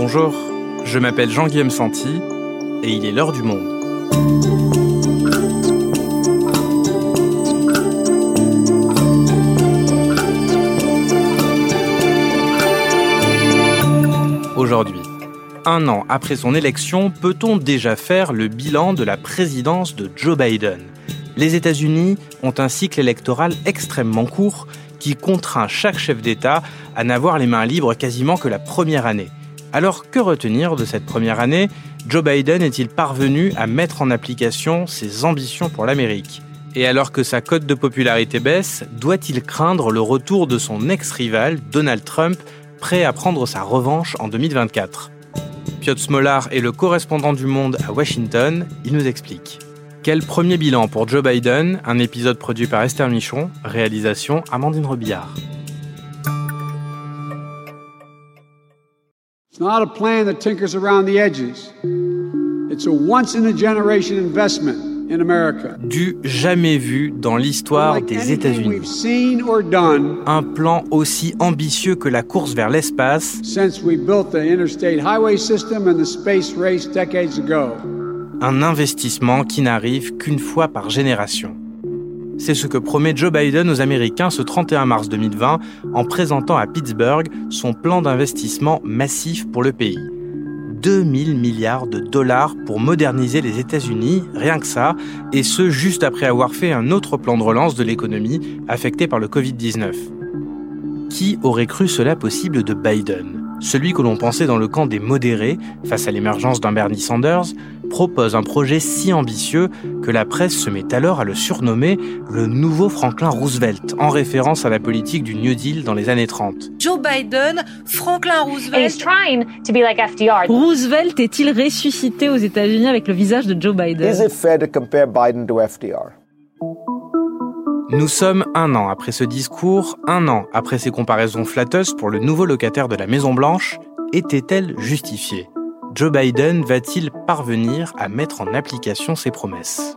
Bonjour, je m'appelle Jean-Guillaume Santi et il est l'heure du monde. Aujourd'hui, un an après son élection, peut-on déjà faire le bilan de la présidence de Joe Biden? Les États-Unis ont un cycle électoral extrêmement court qui contraint chaque chef d'État à n'avoir les mains libres quasiment que la première année. Alors que retenir de cette première année? Joe Biden est-il parvenu à mettre en application ses ambitions pour l'Amérique? Et alors que sa cote de popularité baisse, doit-il craindre le retour de son ex-rival, Donald Trump, prêt à prendre sa revanche en 2024 Piotr Smolar est le correspondant du Monde à Washington, il nous explique. Quel premier bilan pour Joe Biden? Un épisode produit par Esther Michon, réalisation Amandine Rebillard. It's not a plan that tinkers around the edges. It's a once in a generation investment in America. Du jamais vu dans l'histoire des États-Unis. Un plan aussi ambitieux que la course vers l'espace. Since we built the interstate highway system and the space race decades ago un investissement qui n'arrive qu'une fois par génération. C'est ce que promet Joe Biden aux Américains ce 31 mars 2020 en présentant à Pittsburgh son plan d'investissement massif pour le pays. 2000 milliards de dollars pour moderniser les États-Unis, rien que ça, et ce juste après avoir fait un autre plan de relance de l'économie affecté par le Covid-19. Qui aurait cru cela possible de Biden? Celui que l'on pensait dans le camp des modérés face à l'émergence d'un Bernie Sanders, propose un projet si ambitieux que la presse se met alors à le surnommer le nouveau Franklin Roosevelt, en référence à la politique du New Deal dans les années 30. Joe Biden, Franklin Roosevelt. Roosevelt est-il ressuscité aux États-Unis avec le visage de Joe Biden? Nous sommes un an après ce discours, un an après ces comparaisons flatteuses pour le nouveau locataire de la Maison Blanche, était-elle justifiée? Joe Biden va-t-il parvenir à mettre en application ses promesses?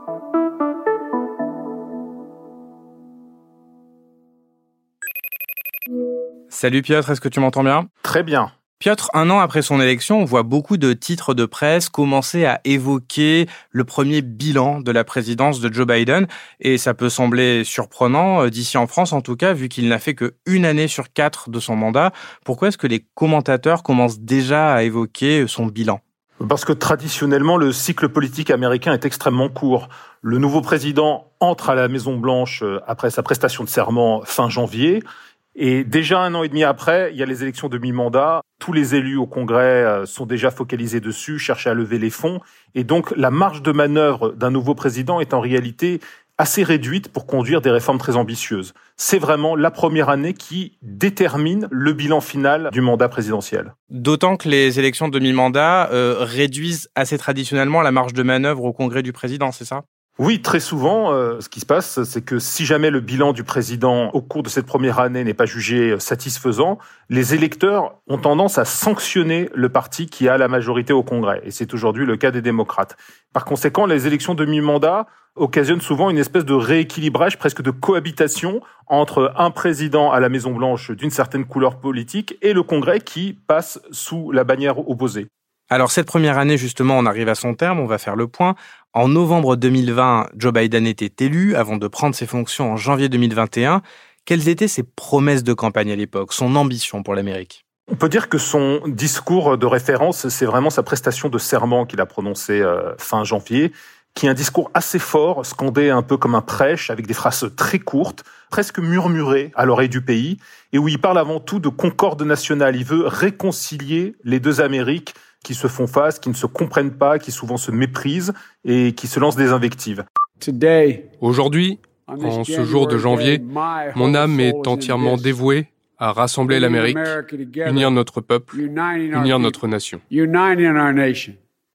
Salut Piotr, est-ce que tu m'entends bien? Très bien. Piotr, un an après son élection, on voit beaucoup de titres de presse commencer à évoquer le premier bilan de la présidence de Joe Biden. Et ça peut sembler surprenant, euh, d'ici en France en tout cas, vu qu'il n'a fait que une année sur quatre de son mandat. Pourquoi est-ce que les commentateurs commencent déjà à évoquer son bilan? Parce que traditionnellement, le cycle politique américain est extrêmement court. Le nouveau président entre à la Maison Blanche euh, après sa prestation de serment fin janvier. Et déjà un an et demi après, il y a les élections de mi-mandat. Tous les élus au Congrès euh, sont déjà focalisés dessus, cherchent à lever les fonds. Et donc la marge de manœuvre d'un nouveau président est en réalité assez réduite pour conduire des réformes très ambitieuses. C'est vraiment la première année qui détermine le bilan final du mandat présidentiel. D'autant que les élections de mi-mandat euh, réduisent assez traditionnellement la marge de manœuvre au Congrès du président, c'est ça? Oui, très souvent, euh, ce qui se passe, c'est que si jamais le bilan du président au cours de cette première année n'est pas jugé satisfaisant, les électeurs ont tendance à sanctionner le parti qui a la majorité au Congrès. Et c'est aujourd'hui le cas des démocrates. Par conséquent, les élections de mi-mandat occasionnent souvent une espèce de rééquilibrage, presque de cohabitation entre un président à la Maison-Blanche d'une certaine couleur politique et le Congrès qui passe sous la bannière opposée. Alors cette première année, justement, on arrive à son terme, on va faire le point. En novembre 2020, Joe Biden était élu avant de prendre ses fonctions en janvier 2021. Quelles étaient ses promesses de campagne à l'époque, son ambition pour l'Amérique? On peut dire que son discours de référence, c'est vraiment sa prestation de serment qu'il a prononcé euh, fin janvier, qui est un discours assez fort, scandé un peu comme un prêche, avec des phrases très courtes, presque murmurées à l'oreille du pays, et où il parle avant tout de concorde nationale. Il veut réconcilier les deux Amériques qui se font face, qui ne se comprennent pas, qui souvent se méprisent et qui se lancent des invectives. Aujourd'hui, en ce jour de janvier, mon âme est entièrement dévouée à rassembler l'Amérique, unir notre peuple, unir notre nation.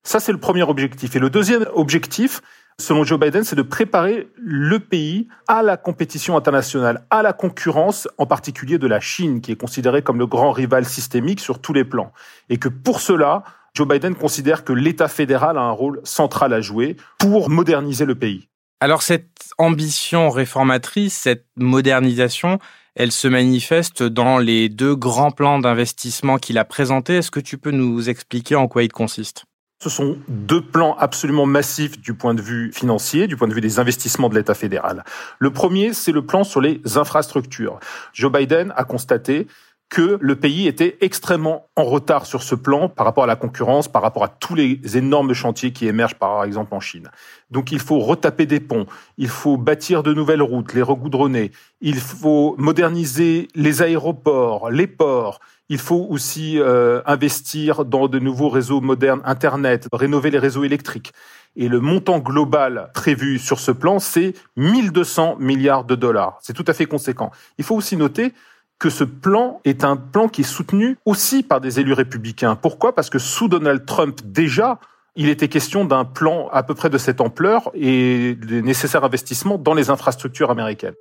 Ça, c'est le premier objectif. Et le deuxième objectif, selon Joe Biden, c'est de préparer le pays à la compétition internationale, à la concurrence, en particulier de la Chine, qui est considérée comme le grand rival systémique sur tous les plans. Et que pour cela, Joe Biden considère que l'État fédéral a un rôle central à jouer pour moderniser le pays. Alors cette ambition réformatrice, cette modernisation, elle se manifeste dans les deux grands plans d'investissement qu'il a présentés. Est-ce que tu peux nous expliquer en quoi ils consistent? Ce sont deux plans absolument massifs du point de vue financier, du point de vue des investissements de l'État fédéral. Le premier, c'est le plan sur les infrastructures. Joe Biden a constaté que le pays était extrêmement en retard sur ce plan par rapport à la concurrence, par rapport à tous les énormes chantiers qui émergent par exemple en Chine. Donc il faut retaper des ponts, il faut bâtir de nouvelles routes, les regoudronner, il faut moderniser les aéroports, les ports, il faut aussi euh, investir dans de nouveaux réseaux modernes Internet, rénover les réseaux électriques. Et le montant global prévu sur ce plan, c'est 1200 milliards de dollars. C'est tout à fait conséquent. Il faut aussi noter que ce plan est un plan qui est soutenu aussi par des élus républicains. Pourquoi? Parce que sous Donald Trump, déjà, il était question d'un plan à peu près de cette ampleur et des nécessaires investissements dans les infrastructures américaines.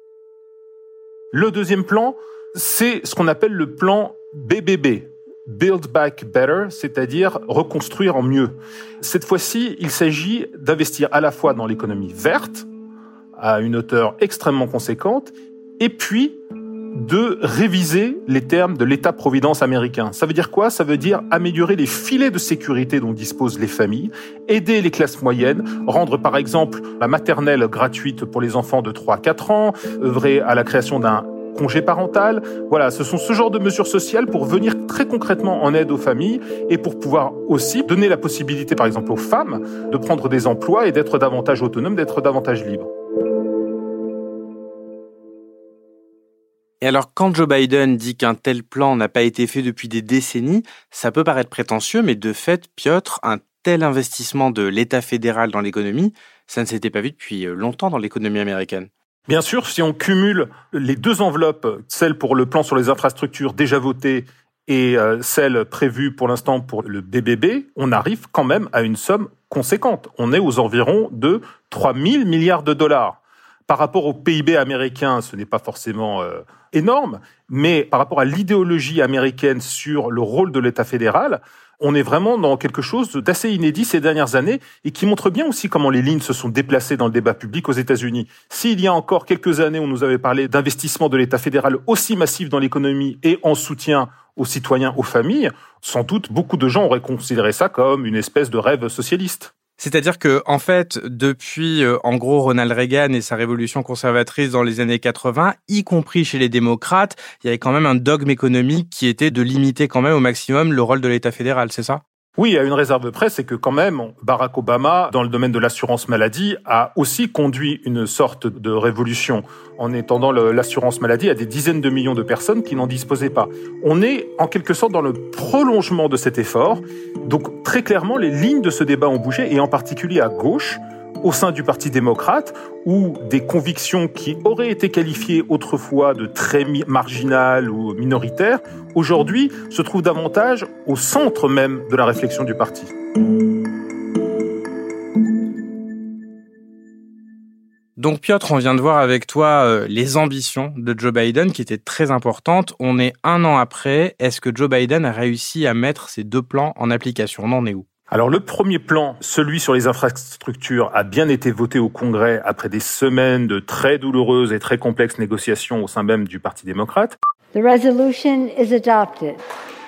Le deuxième plan, c'est ce qu'on appelle le plan BBB, Build Back Better, c'est-à-dire reconstruire en mieux. Cette fois-ci, il s'agit d'investir à la fois dans l'économie verte, à une hauteur extrêmement conséquente, et puis de réviser les termes de l'État-providence américain. Ça veut dire quoi? Ça veut dire améliorer les filets de sécurité dont disposent les familles, aider les classes moyennes, rendre par exemple la maternelle gratuite pour les enfants de 3 à 4 ans, œuvrer à la création d'un congé parental. Voilà, ce sont ce genre de mesures sociales pour venir très concrètement en aide aux familles et pour pouvoir aussi donner la possibilité, par exemple, aux femmes de prendre des emplois et d'être davantage autonomes, d'être davantage libres. Et alors, quand Joe Biden dit qu'un tel plan n'a pas été fait depuis des décennies, ça peut paraître prétentieux, mais de fait, Piotr, un tel investissement de l'État fédéral dans l'économie, ça ne s'était pas vu depuis longtemps dans l'économie américaine. Bien sûr, si on cumule les deux enveloppes, celle pour le plan sur les infrastructures déjà votée et euh, celle prévue pour l'instant pour le BBB, on arrive quand même à une somme conséquente. On est aux environs de 3 000 milliards de dollars. Par rapport au PIB américain, ce n'est pas forcément euh, énorme, mais par rapport à l'idéologie américaine sur le rôle de l'État fédéral, on est vraiment dans quelque chose d'assez inédit ces dernières années et qui montre bien aussi comment les lignes se sont déplacées dans le débat public aux États-Unis. S'il y a encore quelques années, on nous avait parlé d'investissement de l'État fédéral aussi massif dans l'économie et en soutien aux citoyens, aux familles, sans doute beaucoup de gens auraient considéré ça comme une espèce de rêve socialiste. C'est-à-dire que, en fait, depuis, euh, en gros, Ronald Reagan et sa révolution conservatrice dans les années 80, y compris chez les démocrates, il y avait quand même un dogme économique qui était de limiter quand même au maximum le rôle de l'État fédéral, c'est ça? Oui, à une réserve près, c'est que quand même, Barack Obama, dans le domaine de l'assurance maladie, a aussi conduit une sorte de révolution en étendant l'assurance maladie à des dizaines de millions de personnes qui n'en disposaient pas. On est en quelque sorte dans le prolongement de cet effort. Donc très clairement, les lignes de ce débat ont bougé, et en particulier à gauche, au sein du Parti démocrate, où des convictions qui auraient été qualifiées autrefois de très marginales ou minoritaires, aujourd'hui se trouvent davantage au centre même de la réflexion du parti. Donc Piotr, on vient de voir avec toi euh, les ambitions de Joe Biden qui étaient très importantes. On est un an après. Est-ce que Joe Biden a réussi à mettre ces deux plans en application? On en est où? Alors le premier plan, celui sur les infrastructures, a bien été voté au Congrès après des semaines de très douloureuses et très complexes négociations au sein même du Parti démocrate. The resolution is adopted.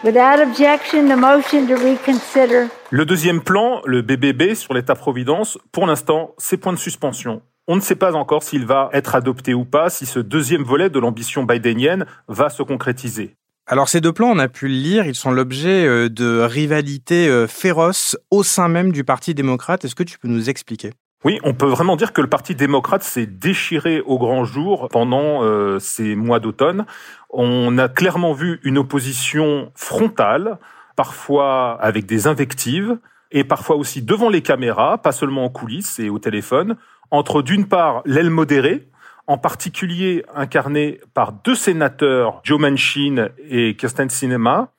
Without objection, the motion to reconsider. Le deuxième plan, le BBB sur l'État-providence, pour l'instant, c'est point de suspension. On ne sait pas encore s'il va être adopté ou pas, si ce deuxième volet de l'ambition bidenienne va se concrétiser. Alors ces deux plans, on a pu le lire, ils sont l'objet euh, de rivalités euh, féroces au sein même du Parti démocrate. Est-ce que tu peux nous expliquer? Oui, on peut vraiment dire que le Parti démocrate s'est déchiré au grand jour pendant euh, ces mois d'automne. On a clairement vu une opposition frontale, parfois avec des invectives, et parfois aussi devant les caméras, pas seulement en coulisses et au téléphone, entre d'une part l'aile modérée, en particulier incarnée par deux sénateurs, Joe Manchin et Kirsten Sinema,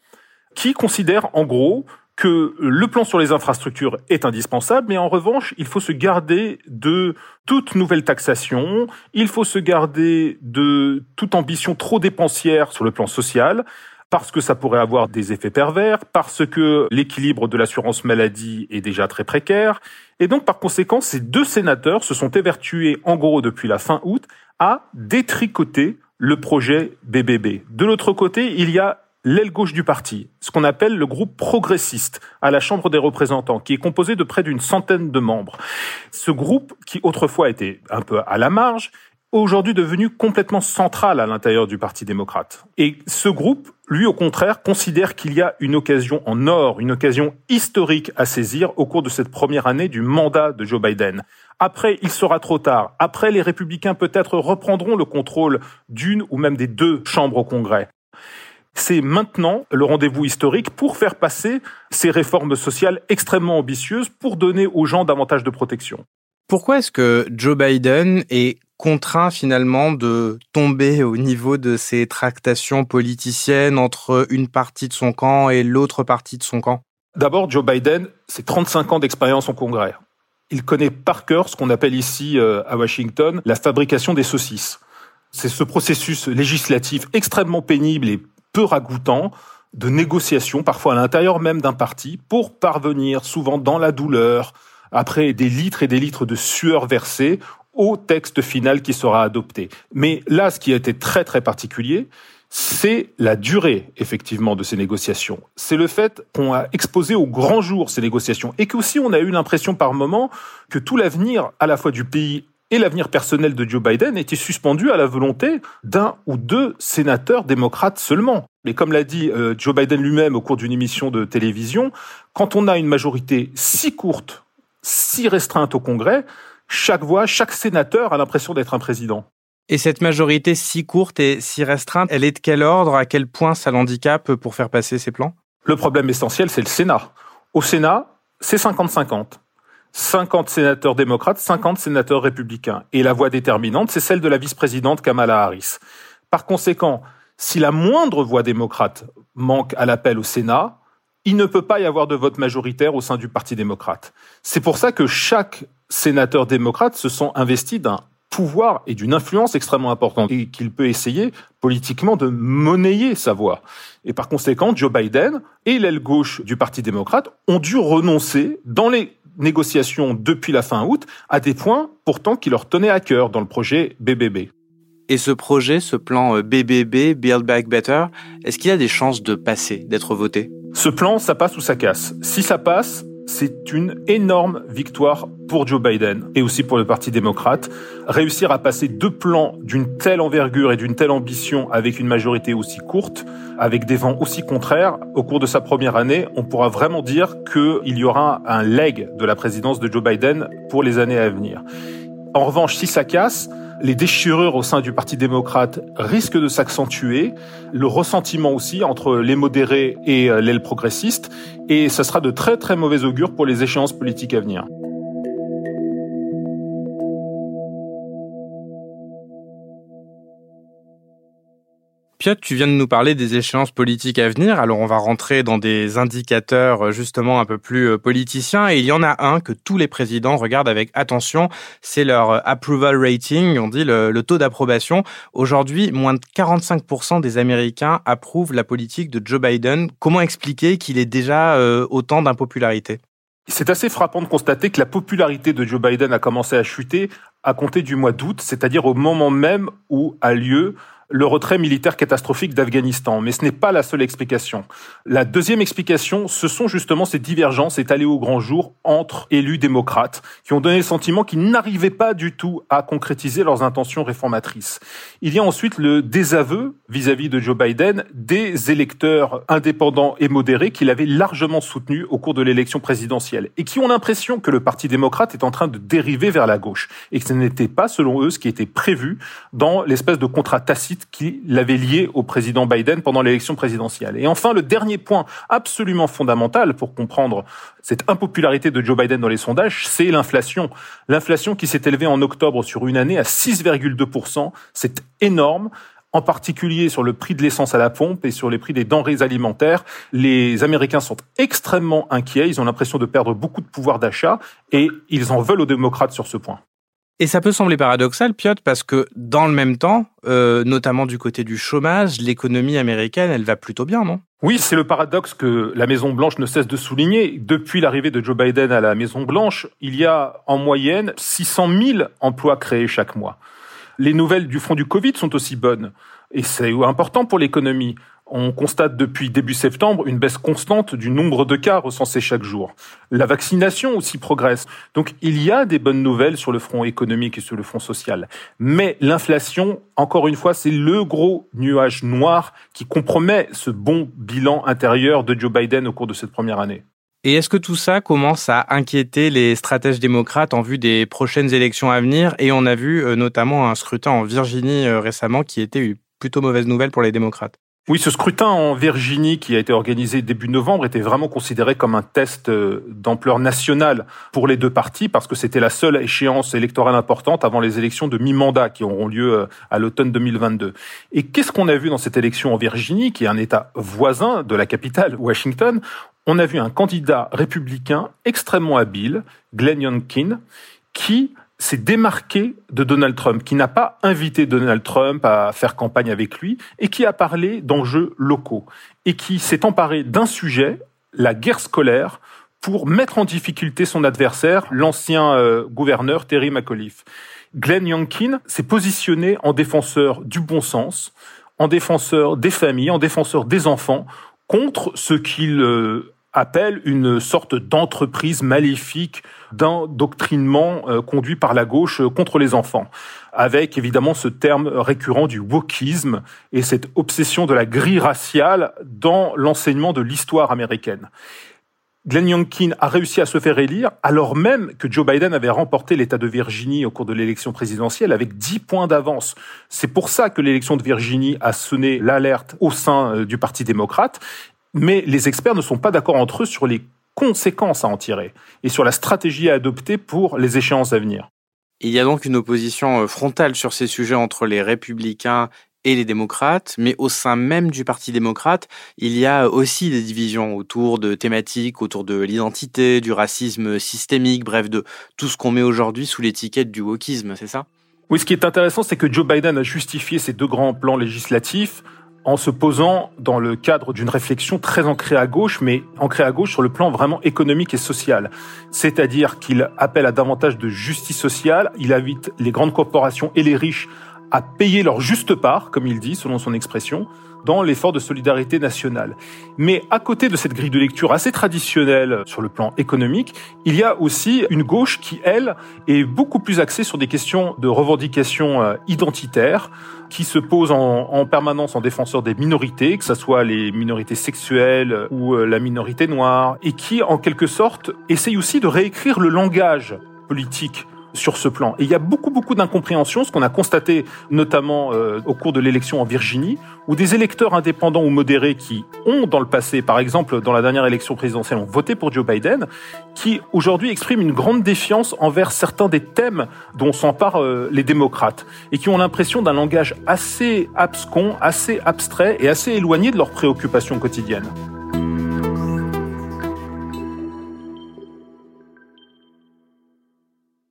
qui considèrent en gros que le plan sur les infrastructures est indispensable, mais en revanche, il faut se garder de toute nouvelle taxation, il faut se garder de toute ambition trop dépensière sur le plan social. Parce que ça pourrait avoir des effets pervers, parce que l'équilibre de l'assurance maladie est déjà très précaire. Et donc, par conséquent, ces deux sénateurs se sont évertués, en gros, depuis la fin août, à détricoter le projet BBB. De l'autre côté, il y a l'aile gauche du parti, ce qu'on appelle le groupe progressiste à la Chambre des représentants, qui est composé de près d'une centaine de membres. Ce groupe, qui autrefois était un peu à la marge, aujourd'hui devenu complètement central à l'intérieur du Parti démocrate. Et ce groupe, lui au contraire, considère qu'il y a une occasion en or, une occasion historique à saisir au cours de cette première année du mandat de Joe Biden. Après, il sera trop tard. Après, les républicains peut-être reprendront le contrôle d'une ou même des deux chambres au Congrès. C'est maintenant le rendez-vous historique pour faire passer ces réformes sociales extrêmement ambitieuses pour donner aux gens davantage de protection. Pourquoi est-ce que Joe Biden est contraint finalement de tomber au niveau de ces tractations politiciennes entre une partie de son camp et l'autre partie de son camp? D'abord, Joe Biden, c'est 35 ans d'expérience au Congrès. Il connaît par cœur ce qu'on appelle ici euh, à Washington la fabrication des saucisses. C'est ce processus législatif extrêmement pénible et peu ragoûtant de négociation, parfois à l'intérieur même d'un parti, pour parvenir souvent dans la douleur, après des litres et des litres de sueur versée, au texte final qui sera adopté. Mais là, ce qui a été très très particulier, c'est la durée, effectivement, de ces négociations. C'est le fait qu'on a exposé au grand jour ces négociations et qu'aussi on a eu l'impression par moment que tout l'avenir, à la fois du pays et l'avenir personnel de Joe Biden était suspendu à la volonté d'un ou deux sénateurs démocrates seulement. Mais comme l'a dit euh, Joe Biden lui-même au cours d'une émission de télévision, quand on a une majorité si courte, si restreinte au Congrès, chaque voix, chaque sénateur a l'impression d'être un président. Et cette majorité si courte et si restreinte, elle est de quel ordre? À quel point ça l'handicape pour faire passer ses plans? Le problème essentiel, c'est le Sénat. Au Sénat, c'est 50-50. 50 sénateurs démocrates, 50 sénateurs républicains. Et la voix déterminante, c'est celle de la vice-présidente Kamala Harris. Par conséquent, si la moindre voix démocrate manque à l'appel au Sénat, il ne peut pas y avoir de vote majoritaire au sein du Parti démocrate. C'est pour ça que chaque sénateur démocrate se sent investi d'un pouvoir et d'une influence extrêmement importante et qu'il peut essayer politiquement de monnayer sa voix. Et par conséquent, Joe Biden et l'aile gauche du Parti démocrate ont dû renoncer dans les négociations depuis la fin août à des points pourtant qui leur tenaient à cœur dans le projet BBB. Et ce projet, ce plan BBB, euh, Build Back Better, est-ce qu'il a des chances de passer, d'être voté? Ce plan, ça passe ou ça casse. Si ça passe, c'est une énorme victoire pour Joe Biden et aussi pour le Parti démocrate. Réussir à passer deux plans d'une telle envergure et d'une telle ambition avec une majorité aussi courte, avec des vents aussi contraires, au cours de sa première année, on pourra vraiment dire qu'il y aura un leg de la présidence de Joe Biden pour les années à venir. En revanche, si ça casse, les déchirures au sein du Parti démocrate risquent de s'accentuer, le ressentiment aussi entre les modérés et euh, l'aile progressiste, et ça sera de très très mauvais augure pour les échéances politiques à venir. Tu viens de nous parler des échéances politiques à venir. Alors on va rentrer dans des indicateurs euh, justement un peu plus euh, politiciens. Et il y en a un que tous les présidents regardent avec attention. C'est leur euh, approval rating, on dit le, taux d'approbation. Aujourd'hui, moins de 45% des Américains approuvent la politique de Joe Biden. Comment expliquer qu'il ait déjà autant d'impopularité? C'est assez frappant de constater que la popularité de Joe Biden a commencé à chuter à compter du mois d'août, c'est-à-dire au moment même où a lieu le retrait militaire catastrophique d'Afghanistan. Mais ce n'est pas la seule explication. La deuxième explication, ce sont justement ces divergences étalées au grand jour entre élus démocrates qui ont donné le sentiment qu'ils n'arrivaient pas du tout à concrétiser leurs intentions réformatrices. Il y a ensuite le désaveu vis-à-vis de Joe Biden des électeurs indépendants et modérés qu'il avait largement soutenus au cours de l'élection présidentielle et qui ont l'impression que le Parti démocrate est en train de dériver vers la gauche et que ce n'était pas, selon eux, ce qui était prévu dans l'espèce de contrat tacite qui l'avait lié au président Biden pendant l'élection présidentielle. Et enfin, le dernier point absolument fondamental pour comprendre cette impopularité de Joe Biden dans les sondages, c'est l'inflation. L'inflation qui s'est élevée en octobre sur une année à 6,2%, c'est énorme en particulier sur le prix de l'essence à la pompe et sur les prix des denrées alimentaires. Les Américains sont extrêmement inquiets, ils ont l'impression de perdre beaucoup de pouvoir d'achat et ils en veulent aux démocrates sur ce point. Et ça peut sembler paradoxal, Piotr, parce que dans le même temps, euh, notamment du côté du chômage, l'économie américaine, elle va plutôt bien, non? Oui, c'est le paradoxe que la Maison Blanche ne cesse de souligner. Depuis l'arrivée de Joe Biden à la Maison Blanche, il y a en moyenne 600 000 emplois créés chaque mois. Les nouvelles du front du Covid sont aussi bonnes. Et c'est important pour l'économie. On constate depuis début septembre une baisse constante du nombre de cas recensés chaque jour. La vaccination aussi progresse. Donc il y a des bonnes nouvelles sur le front économique et sur le front social. Mais l'inflation, encore une fois, c'est le gros nuage noir qui compromet ce bon bilan intérieur de Joe Biden au cours de cette première année. Et est-ce que tout ça commence à inquiéter les stratèges démocrates en vue des prochaines élections à venir? Et on a vu euh, notamment un scrutin en Virginie euh, récemment qui était une plutôt mauvaise nouvelle pour les démocrates. Oui, ce scrutin en Virginie qui a été organisé début novembre était vraiment considéré comme un test euh, d'ampleur nationale pour les deux partis parce que c'était la seule échéance électorale importante avant les élections de mi-mandat qui auront lieu euh, à l'automne 2022. Et qu'est-ce qu'on a vu dans cette élection en Virginie, qui est un État voisin de la capitale, Washington? On a vu un candidat républicain extrêmement habile, Glenn Youngkin, qui s'est démarqué de Donald Trump, qui n'a pas invité Donald Trump à faire campagne avec lui et qui a parlé d'enjeux locaux et qui s'est emparé d'un sujet, la guerre scolaire, pour mettre en difficulté son adversaire, l'ancien euh, gouverneur Terry McAuliffe. Glenn Youngkin s'est positionné en défenseur du bon sens, en défenseur des familles, en défenseur des enfants, contre ce qu'il euh, appelle une sorte d'entreprise maléfique d'un doctrinement euh, conduit par la gauche euh, contre les enfants, avec évidemment ce terme récurrent du wokisme et cette obsession de la grille raciale dans l'enseignement de l'histoire américaine. Glenn Youngkin a réussi à se faire élire alors même que Joe Biden avait remporté l'État de Virginie au cours de l'élection présidentielle avec 10 points d'avance. C'est pour ça que l'élection de Virginie a sonné l'alerte au sein euh, du Parti démocrate mais les experts ne sont pas d'accord entre eux sur les conséquences à en tirer et sur la stratégie à adopter pour les échéances à venir. Il y a donc une opposition euh, frontale sur ces sujets entre les républicains et les démocrates, mais au sein même du Parti démocrate, il y a aussi des divisions autour de thématiques, autour de l'identité, du racisme systémique, bref, de tout ce qu'on met aujourd'hui sous l'étiquette du wokisme, c'est ça? Oui, ce qui est intéressant, c'est que Joe Biden a justifié ces deux grands plans législatifs en se posant dans le cadre d'une réflexion très ancrée à gauche, mais ancrée à gauche sur le plan vraiment économique et social. C'est-à-dire qu'il appelle à davantage de justice sociale, il invite les grandes corporations et les riches à payer leur juste part, comme il dit, selon son expression, dans l'effort de solidarité nationale. Mais à côté de cette grille de lecture assez traditionnelle sur le plan économique, il y a aussi une gauche qui, elle, est beaucoup plus axée sur des questions de revendication euh, identitaire, qui se pose en, permanence en défenseur des minorités, que ce soit les minorités sexuelles ou euh, la minorité noire, et qui, en quelque sorte, essaye aussi de réécrire le langage politique sur ce plan. Et il y a beaucoup, beaucoup d'incompréhension, ce qu'on a constaté notamment euh, au cours de l'élection en Virginie, où des électeurs indépendants ou modérés qui ont dans le passé, par exemple dans la dernière élection présidentielle, ont voté pour Joe Biden, qui aujourd'hui expriment une grande défiance envers certains des thèmes dont s'emparent euh, les démocrates, et qui ont l'impression d'un langage assez abscon, assez abstrait et assez éloigné de leurs préoccupations quotidiennes.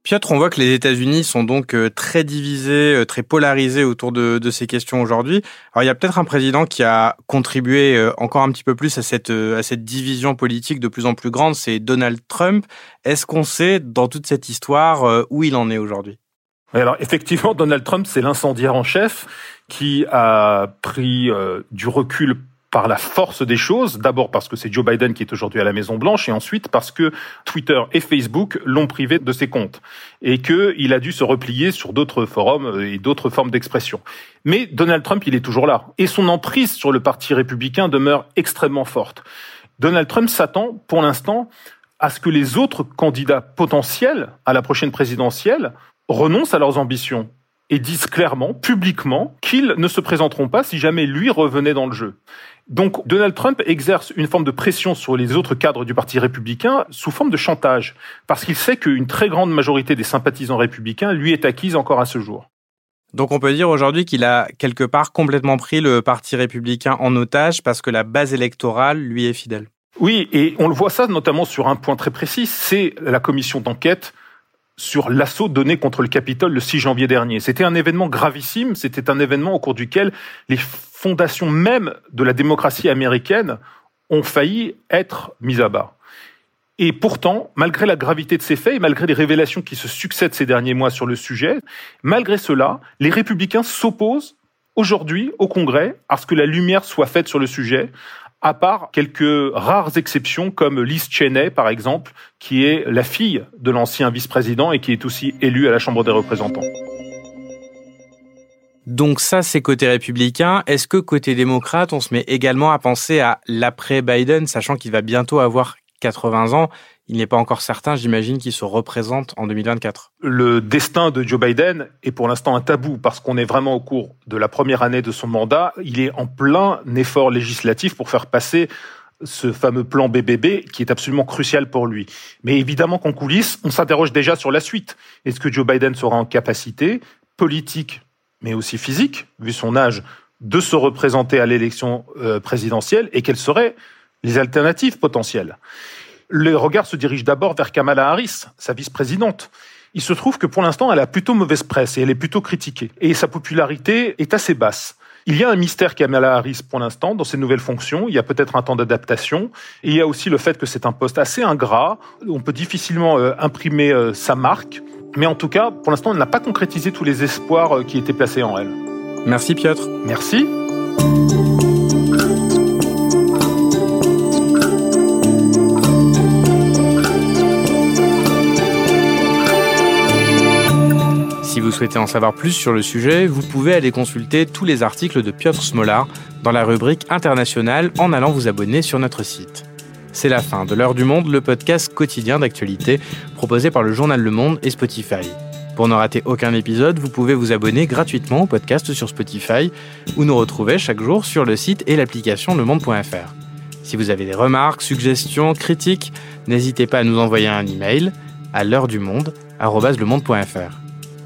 Piotr, on voit que les États-Unis sont donc euh, très divisés, euh, très polarisés autour de, ces questions aujourd'hui. Alors il y a peut-être un président qui a contribué euh, encore un petit peu plus à cette, à cette division politique de plus en plus grande, c'est Donald Trump. Est-ce qu'on sait dans toute cette histoire où il en est aujourd'hui? Alors effectivement, Donald Trump, c'est l'incendiaire en chef qui a pris du recul par la force des choses, d'abord parce que c'est Joe Biden qui est aujourd'hui à la Maison Blanche, et ensuite parce que Twitter et Facebook l'ont privé de ses comptes, et qu'il a dû se replier sur d'autres forums et d'autres formes d'expression. Mais Donald Trump, il est toujours là, et son emprise sur le Parti républicain demeure extrêmement forte. Donald Trump s'attend, pour l'instant, à ce que les autres candidats potentiels à la prochaine présidentielle renoncent à leurs ambitions et disent clairement, publiquement, qu'ils ne se présenteront pas si jamais lui revenait dans le jeu. Donc Donald Trump exerce une forme de pression sur les autres cadres du Parti républicain sous forme de chantage, parce qu'il sait qu'une très grande majorité des sympathisants républicains lui est acquise encore à ce jour. Donc on peut dire aujourd'hui qu'il a quelque part complètement pris le Parti républicain en otage parce que la base électorale lui est fidèle. Oui, et on le voit ça notamment sur un point très précis, c'est la commission d'enquête sur l'assaut donné contre le Capitole le 6 janvier dernier. C'était un événement gravissime, c'était un événement au cours duquel les fondations même de la démocratie américaine ont failli être mises à bas. Et pourtant, malgré la gravité de ces faits et malgré les révélations qui se succèdent ces derniers mois sur le sujet, malgré cela, les républicains s'opposent aujourd'hui au Congrès à ce que la lumière soit faite sur le sujet, à part quelques rares exceptions comme Liz Cheney, par exemple, qui est la fille de l'ancien vice-président et qui est aussi élue à la Chambre des représentants. Donc ça, c'est côté républicain. Est-ce que côté démocrate, on se met également à penser à l'après-Biden, sachant qu'il va bientôt avoir 80 ans? Il n'est pas encore certain, j'imagine, qu'il se représente en 2024. Le destin de Joe Biden est pour l'instant un tabou parce qu'on est vraiment au cours de la première année de son mandat. Il est en plein effort législatif pour faire passer ce fameux plan BBB qui est absolument crucial pour lui. Mais évidemment qu'en coulisses, on s'interroge déjà sur la suite. Est-ce que Joe Biden sera en capacité politique, mais aussi physique, vu son âge, de se représenter à l'élection euh, présidentielle et quelles seraient les alternatives potentielles? Le regard se dirige d'abord vers Kamala Harris, sa vice-présidente. Il se trouve que pour l'instant, elle a plutôt mauvaise presse et elle est plutôt critiquée. Et sa popularité est assez basse. Il y a un mystère Kamala Harris pour l'instant dans ses nouvelles fonctions. Il y a peut-être un temps d'adaptation. Et il y a aussi le fait que c'est un poste assez ingrat. On peut difficilement euh, imprimer euh, sa marque. Mais en tout cas, pour l'instant, elle n'a pas concrétisé tous les espoirs euh, qui étaient placés en elle. Merci Piotr. Merci. Si vous souhaitez en savoir plus sur le sujet, vous pouvez aller consulter tous les articles de Piotr Smolar dans la rubrique internationale en allant vous abonner sur notre site. C'est la fin de l'heure du monde, le podcast quotidien d'actualité proposé par le journal Le Monde et Spotify. Pour ne rater aucun épisode, vous pouvez vous abonner gratuitement au podcast sur Spotify ou nous retrouver chaque jour sur le site et l'application lemonde.fr. Si vous avez des remarques, suggestions, critiques, n'hésitez pas à nous envoyer un email à l'heure du monde @lemonde.fr.